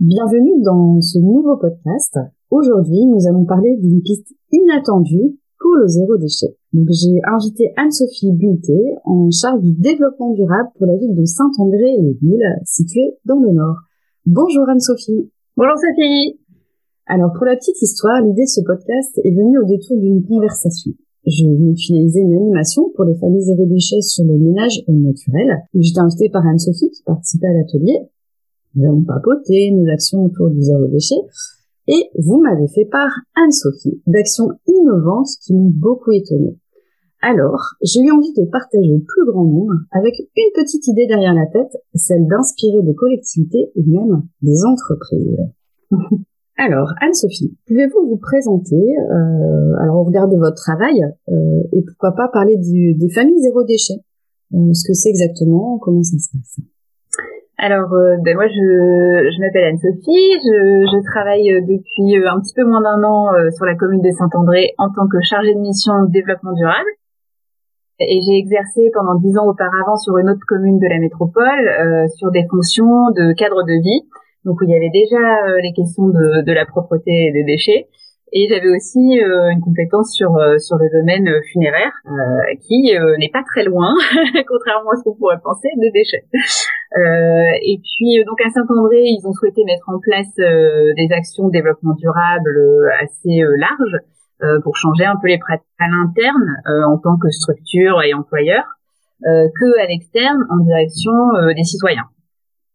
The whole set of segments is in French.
Bienvenue dans ce nouveau podcast. Aujourd'hui, nous allons parler d'une piste inattendue pour le zéro déchet. Donc, j'ai invité Anne-Sophie Bulté, en charge du développement durable pour la ville de Saint-André-les-Villes, située dans le Nord. Bonjour Anne-Sophie. Bonjour Sophie. Alors, pour la petite histoire, l'idée de ce podcast est venue au détour d'une conversation. Je venais de finaliser une animation pour les familles zéro déchet sur le ménage au naturel. J'étais invitée par Anne-Sophie qui participait à l'atelier. Nous avons papoté nos actions autour du zéro déchet et vous m'avez fait part, Anne-Sophie, d'actions innovantes qui m'ont beaucoup étonnée. Alors, j'ai eu envie de partager au plus grand nombre avec une petite idée derrière la tête, celle d'inspirer des collectivités ou même des entreprises. alors, Anne-Sophie, pouvez-vous vous présenter, euh, alors au regard votre travail, euh, et pourquoi pas parler des familles zéro déchet? Euh, Ce que c'est exactement, comment ça se passe? Alors, euh, ben moi, je, je m'appelle Anne-Sophie. Je, je, travaille euh, depuis euh, un petit peu moins d'un an sur la commune de Saint-André en tant que chargée de mission de développement durable. Et j'ai exercé pendant dix ans auparavant sur une autre commune de la métropole, euh, sur des fonctions de cadre de vie, donc où il y avait déjà les questions de, de, la propreté et des déchets. Et j'avais aussi euh, une compétence sur euh, sur le domaine euh, funéraire qui n'est pas très loin, contrairement à ce qu'on pourrait penser, des déchets. Et puis donc à Saint-André, ils ont souhaité mettre en place des actions de développement durable assez larges pour changer un peu les pratiques à l'interne en tant que structure et employeur que à l'externe en direction des citoyens.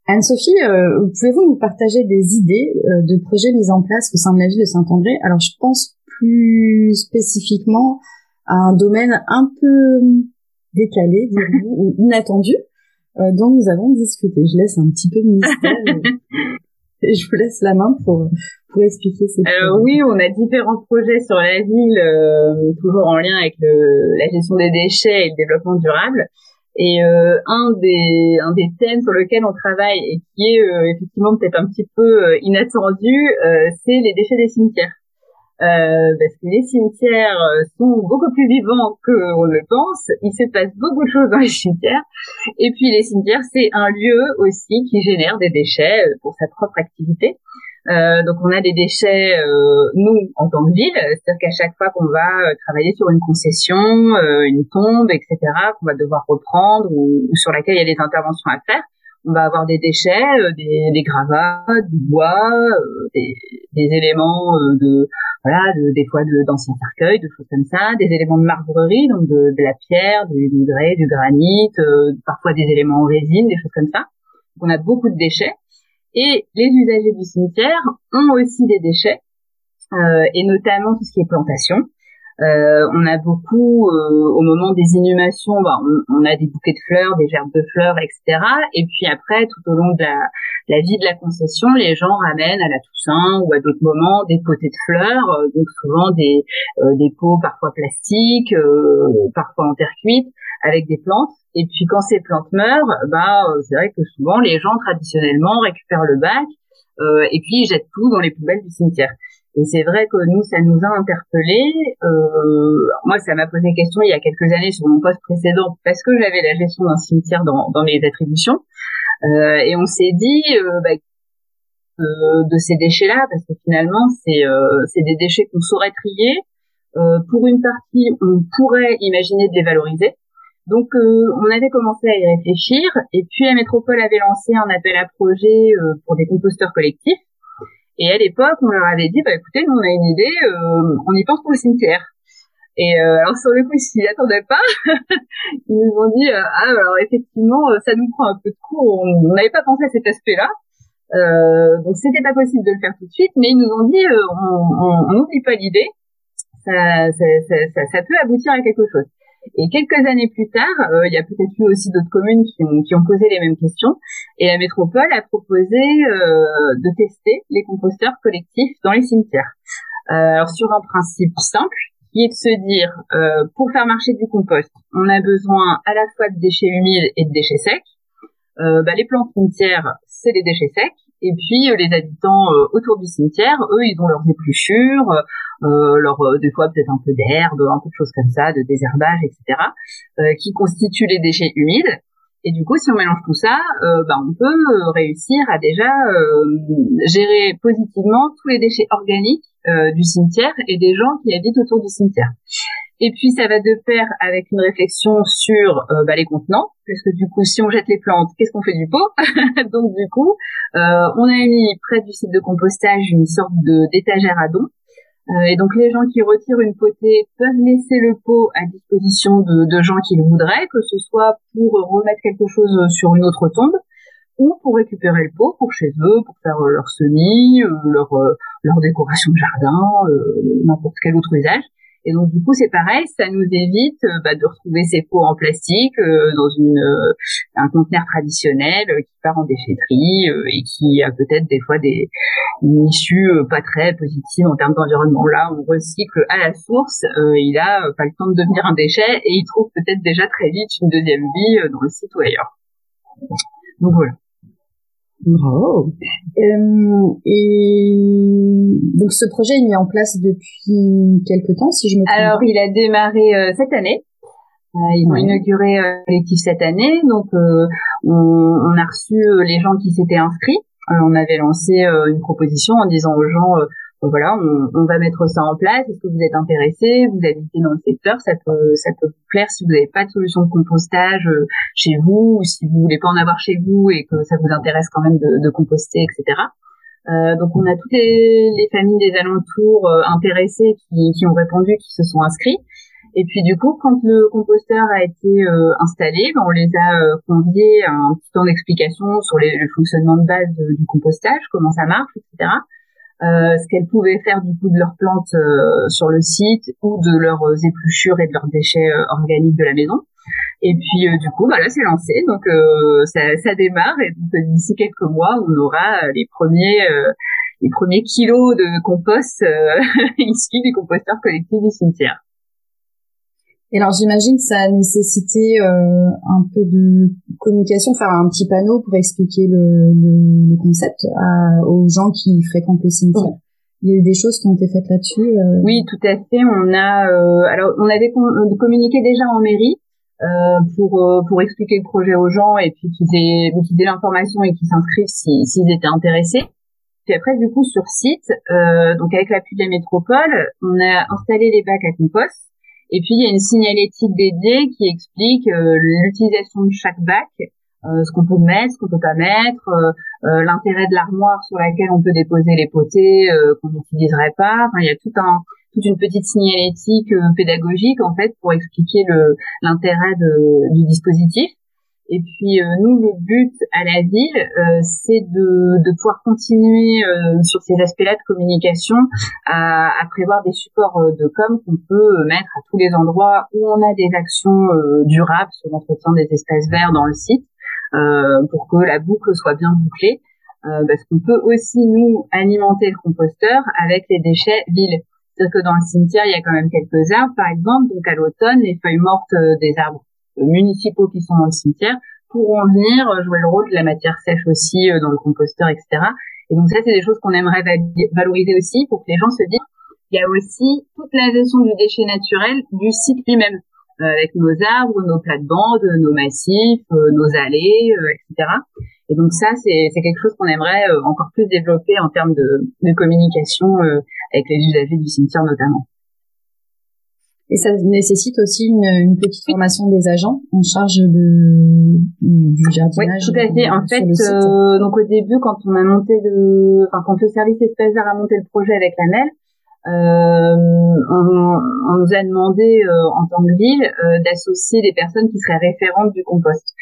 Anne-Sophie, euh, pouvez-vous nous partager des idées euh, de projets mis en place au sein de la ville de Saint-André? Alors, je pense plus spécifiquement à un domaine un peu décalé, ou inattendu, euh, dont nous avons discuté. Je laisse un petit peu de mystère et, je vous laisse la main pour pour expliquer ces. Alors oui, on a différents projets sur la ville, toujours en lien avec le, la gestion des déchets et le développement durable. Et euh, un des un des thèmes sur lequel on travaille et qui est euh, effectivement peut-être un petit peu euh, inattendu, euh, c'est les déchets des cimetières. Parce que les cimetières sont beaucoup plus vivants qu'on le pense. Il se passe beaucoup de choses dans les cimetières. Et puis les cimetières, c'est un lieu aussi qui génère des déchets pour sa propre activité. Euh, donc on a des déchets, euh, nous, en tant que ville, c'est-à-dire qu'à chaque fois qu'on va euh, travailler sur une concession, une tombe, etc., qu'on va devoir reprendre ou, sur laquelle il y a des interventions à faire, on va avoir des déchets, des, des, gravats, du bois, des, des, éléments de voilà, de, des fois d'anciens cercueils, de choses comme ça, des éléments de marbrerie, donc de, de la pierre, du, du grès, du granit, parfois des éléments en résine, des choses comme ça. Donc on a beaucoup de déchets. Et les usagers du cimetière ont aussi des déchets, euh, et notamment tout ce qui est plantation. Euh, on a beaucoup, euh, au moment des inhumations, bah, on, on, a des bouquets de fleurs, des gerbes de fleurs, etc. Et puis après, tout au long de la, la, vie de la concession, les gens ramènent à la Toussaint ou à d'autres moments des potées de fleurs, euh, donc souvent des, euh, des pots parfois plastiques, parfois en terre cuite, avec des plantes. Et puis quand ces plantes meurent, bah euh, c'est vrai que souvent les gens traditionnellement récupèrent le bac euh, et puis ils jettent tout dans les poubelles du cimetière. Et c'est vrai que nous, ça nous a interpellés. Euh, moi, ça m'a posé question il y a quelques années sur mon poste précédent parce que j'avais la gestion d'un cimetière dans, dans mes attributions. Euh, et on s'est dit euh, bah, de ces déchets-là, parce que finalement, c'est c'est des déchets qu'on saurait trier. pour une partie, on pourrait imaginer de les valoriser. Donc, euh, on avait commencé à y réfléchir, et puis la métropole avait lancé un appel à projet euh, pour des composteurs collectifs. Et à l'époque, on leur avait dit, bah écoutez, nous on a une idée, euh, on y pense pour le cimetière. Et euh, alors sur le coup, ils s'y attendaient pas. ils nous ont dit ah alors effectivement ça nous prend un peu de cours. On n'avait pas pensé à cet aspect-là. Euh, donc c'était pas possible de le faire tout de suite, mais ils nous ont dit on n'oublie pas l'idée. Ça ça, ça, ça, peut aboutir à quelque chose. Et quelques années plus tard, il y a peut-être eu aussi d'autres communes qui ont, qui ont posé les mêmes questions. Et la métropole a proposé de tester les composteurs collectifs dans les cimetières. alors sur un principe simple, qui est de se dire, euh, pour faire marcher du compost, on a besoin à la fois de déchets humides et de déchets secs. Euh, bah, les plantes cimetières, c'est les déchets secs. Et puis euh, les habitants euh, autour du cimetière, eux, ils ont leurs épluchures, euh, leur, des fois peut-être un peu d'herbe, un peu de choses comme ça, de désherbage, etc., qui constituent les déchets humides. Et du coup, si on mélange tout ça, bah, on peut réussir à déjà gérer positivement tous les déchets organiques euh, du cimetière et des gens qui habitent autour du cimetière. Et puis ça va de pair avec une réflexion sur euh, bah, les contenants, parce que du coup, si on jette les plantes, qu'est-ce qu'on fait du pot Donc du coup, euh, on a mis près du site de compostage une sorte d'étagère à dons. Et donc les gens qui retirent une potée peuvent laisser le pot à disposition de, de gens qui le voudraient, que ce soit pour remettre quelque chose sur une autre tombe, ou pour récupérer le pot pour chez eux, pour faire euh, leur semis, euh, leur, euh, leur décoration de jardin, n'importe quel autre usage. Et donc du coup c'est pareil, ça nous évite bah, de retrouver ces pots en plastique dans une un conteneur traditionnel qui part en déchetterie et qui a peut-être des fois des une issue pas très positive en termes d'environnement. Là, on recycle à la source, il a pas le temps de devenir un déchet et il trouve peut-être déjà très vite une deuxième vie dans le site ou ailleurs. Donc voilà. Bravo. Euh, et donc ce projet est mis en place depuis quelques temps, si je me trompe. Alors il a démarré euh, cette année. Euh, ils ont inauguré collectif cette année, donc on, on, a reçu les gens qui s'étaient inscrits. on avait lancé une proposition en disant aux gens voilà, on, va mettre ça en place. Est-ce que vous êtes intéressé Vous habitez dans le secteur, ça peut, ça peut vous plaire si vous n'avez pas de solution de compostage euh, chez vous, ou si vous voulez pas en avoir chez vous et que ça vous intéresse quand même de, composter, etc. Euh, donc on a toutes les, familles des alentours euh, intéressées qui, ont répondu, qui se sont inscrits. Et puis du coup, quand le composteur a été installé, ben, on les a conviés à un petit temps d'explication sur le fonctionnement de base du compostage, comment ça marche, etc. Euh, ce qu'elles pouvaient faire du coup de leurs plantes euh, sur le site ou de leurs épluchures et de leurs déchets euh, organiques de la maison. Et puis du coup, bah là c'est lancé, donc ça, ça, démarre et d'ici quelques mois, on aura les premiers les premiers kilos de compost issus du composteur collectif du cimetière. Et alors j'imagine que ça a nécessité euh, un peu de communication, faire un petit panneau pour expliquer le, le, le concept à, aux gens qui fréquentent le cimetière. Il y a eu des choses qui ont été faites là-dessus. Euh... Oui, tout à fait. On a, euh, alors on avait euh, communiqué déjà en mairie euh, pour pour expliquer le projet aux gens et puis qu'ils aient qu'ils aient l'information et qu'ils s'inscrivent s'ils étaient intéressés. Puis après, du coup, sur site, donc avec l'appui de la métropole, on a installé les bacs à compost et puis, il y a une signalétique dédiée qui explique euh, l'utilisation de chaque bac, euh, ce qu'on peut mettre, ce qu'on peut pas mettre, euh, l'intérêt de l'armoire sur laquelle on peut déposer les potées qu'on n'utiliserait pas. Enfin, il y a tout un, toute une petite signalétique pédagogique en fait pour expliquer l'intérêt du dispositif. Et puis euh, nous, le but à la ville, euh, c'est de, de, pouvoir continuer euh, sur ces aspects-là de communication à, à, prévoir des supports de com qu'on peut mettre à tous les endroits où on a des actions durables sur l'entretien des espaces verts dans le site, pour que la boucle soit bien bouclée. parce qu'on peut aussi nous alimenter le composteur avec les déchets villes. C'est-à-dire que dans le cimetière, il y a quand même quelques arbres, par exemple. Donc à l'automne, les feuilles mortes des arbres municipaux qui sont dans le cimetière pourront venir jouer le rôle de la matière sèche aussi euh, dans le composteur, etc. Et donc ça, c'est des choses qu'on aimerait valoriser aussi pour que les gens se disent il y a aussi toute la gestion du déchet naturel du site lui-même, euh, avec nos arbres, nos plates-bandes, nos massifs, euh, nos allées, etc. Et donc ça, c'est quelque chose qu'on aimerait encore plus développer en termes de, de communication avec les usagers du cimetière notamment. Et ça nécessite aussi une, une, petite formation des agents en charge de, du jardinage. Oui, tout à fait. En fait, euh, donc au début, quand on a monté le, enfin quand le service espace vert a monté le projet avec la MEL, euh, on, on, nous a demandé euh, en tant que ville euh, d'associer des personnes qui seraient référentes du compost,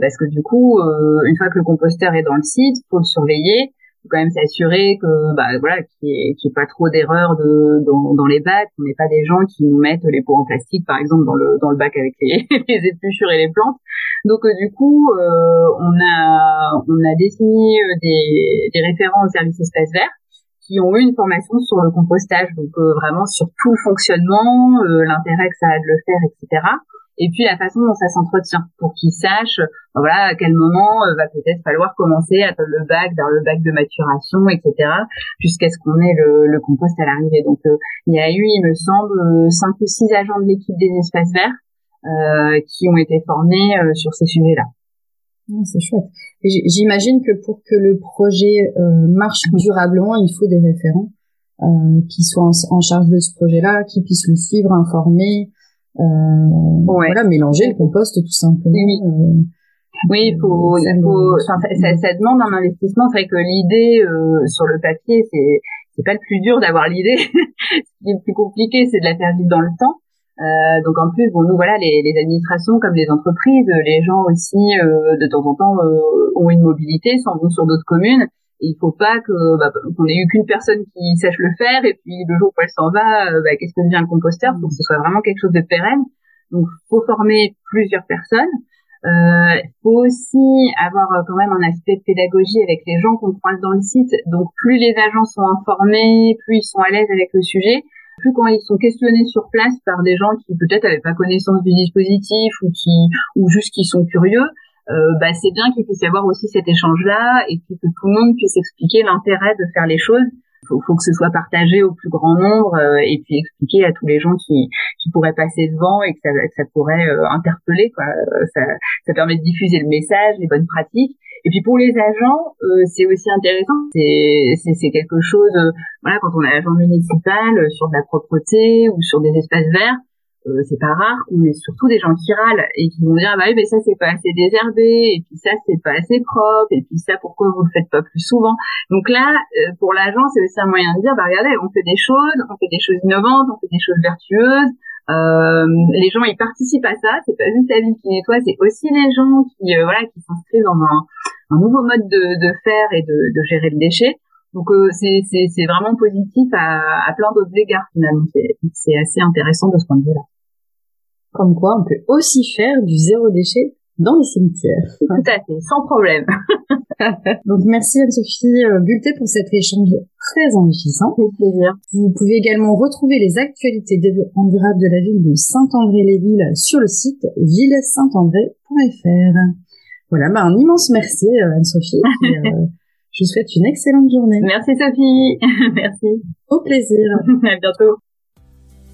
parce que du coup, une fois que le composteur est dans le site, faut le surveiller, faut quand même s'assurer que bah voilà qu'il n'y ait, ait, pas trop d'erreurs de, dans, dans, les bacs, qu'on n'ait pas des gens qui nous mettent les pots en plastique par exemple dans le dans le bac avec les, les épluchures et les plantes. Donc du coup, on a on a désigné des, des référents au service espace vert qui ont eu une formation sur le compostage, donc euh, vraiment sur tout le fonctionnement, euh, l'intérêt que ça a de le faire, etc. Et puis la façon dont ça s'entretient, pour qu'ils sachent, euh, voilà, à quel moment va peut-être falloir commencer à le bac vers le bac de maturation, etc. Jusqu'à ce qu'on ait le, le, compost à l'arrivée. Donc il y a eu, il me semble, cinq ou six agents de l'équipe des espaces verts qui ont été formés sur ces sujets-là. C'est chouette. J'imagine que pour que le projet euh, marche durablement, il faut des référents euh, qui soient en, charge de ce projet-là, qui puissent le suivre, informer, euh, voilà, mélanger le compost tout simplement. Oui, euh, oui il faut, il faut ça, ça, ça, demande un investissement. C'est vrai que l'idée euh, sur le papier, c'est c'est pas le plus dur d'avoir l'idée. Ce qui est le plus compliqué, c'est de la faire vivre dans le temps. Euh, donc en plus, bon, nous voilà, les, les, administrations comme les entreprises, les gens aussi euh, de temps en temps euh, ont une mobilité, s'en vont sur d'autres communes. Et il faut pas que bah, qu'on ait eu qu'une personne qui sache le faire et puis le jour où elle s'en va, bah, qu'est-ce que devient le composteur? Pour que ce soit vraiment quelque chose de pérenne. Donc faut former plusieurs personnes. Il faut aussi avoir quand même un aspect de pédagogie avec les gens qu'on croise dans le site. Donc plus les agents sont informés, plus ils sont à l'aise avec le sujet, plus quand ils sont questionnés sur place par des gens qui peut-être n'avaient pas connaissance du dispositif ou qui ou juste qui sont curieux, euh, bah, c'est bien qu'il puisse y avoir aussi cet échange-là et puis que tout le monde puisse expliquer l'intérêt de faire les choses. Il faut, faut, que ce soit partagé au plus grand nombre euh, et puis expliquer à tous les gens qui, qui pourraient passer devant et que ça, que ça pourrait euh, interpeller. Quoi. Ça, ça permet de diffuser le message, les bonnes pratiques. Et puis pour les agents, euh, c'est aussi intéressant. C'est c'est quelque chose. Euh, voilà, quand on est agent municipal euh, sur de la propreté ou sur des espaces verts, euh, c'est pas rare qu'on ait surtout des gens qui râlent et qui vont dire ah bah oui mais ça c'est pas assez désherbé et puis ça c'est pas assez propre et puis ça pourquoi vous le faites pas plus souvent? Donc là pour l'agent c'est aussi un moyen de dire bah regardez on fait des choses, on fait des choses innovantes, on fait des choses vertueuses. Euh, les gens ils participent à ça, c'est pas juste la ville qui nettoie, c'est aussi les gens qui voilà qui s'inscrivent dans un un nouveau mode de, de faire et de, de, gérer le déchet. Donc euh, c'est vraiment positif à, à plein d'autres égards finalement. C'est assez intéressant de ce point de vue-là. Comme quoi, on peut aussi faire du zéro déchet dans les cimetières. Tout à fait, sans problème. Donc merci Anne-Sophie euh, Bulté pour cet échange très enrichissant. C'est plaisir. Vous pouvez également retrouver les actualités développement durable de la ville de Saint-André-les-Villes sur le site ville-saint-andré.fr. Voilà, bah, un immense merci euh, Anne-Sophie. Euh, je vous souhaite une excellente journée. Merci Sophie. merci. Au plaisir. à bientôt.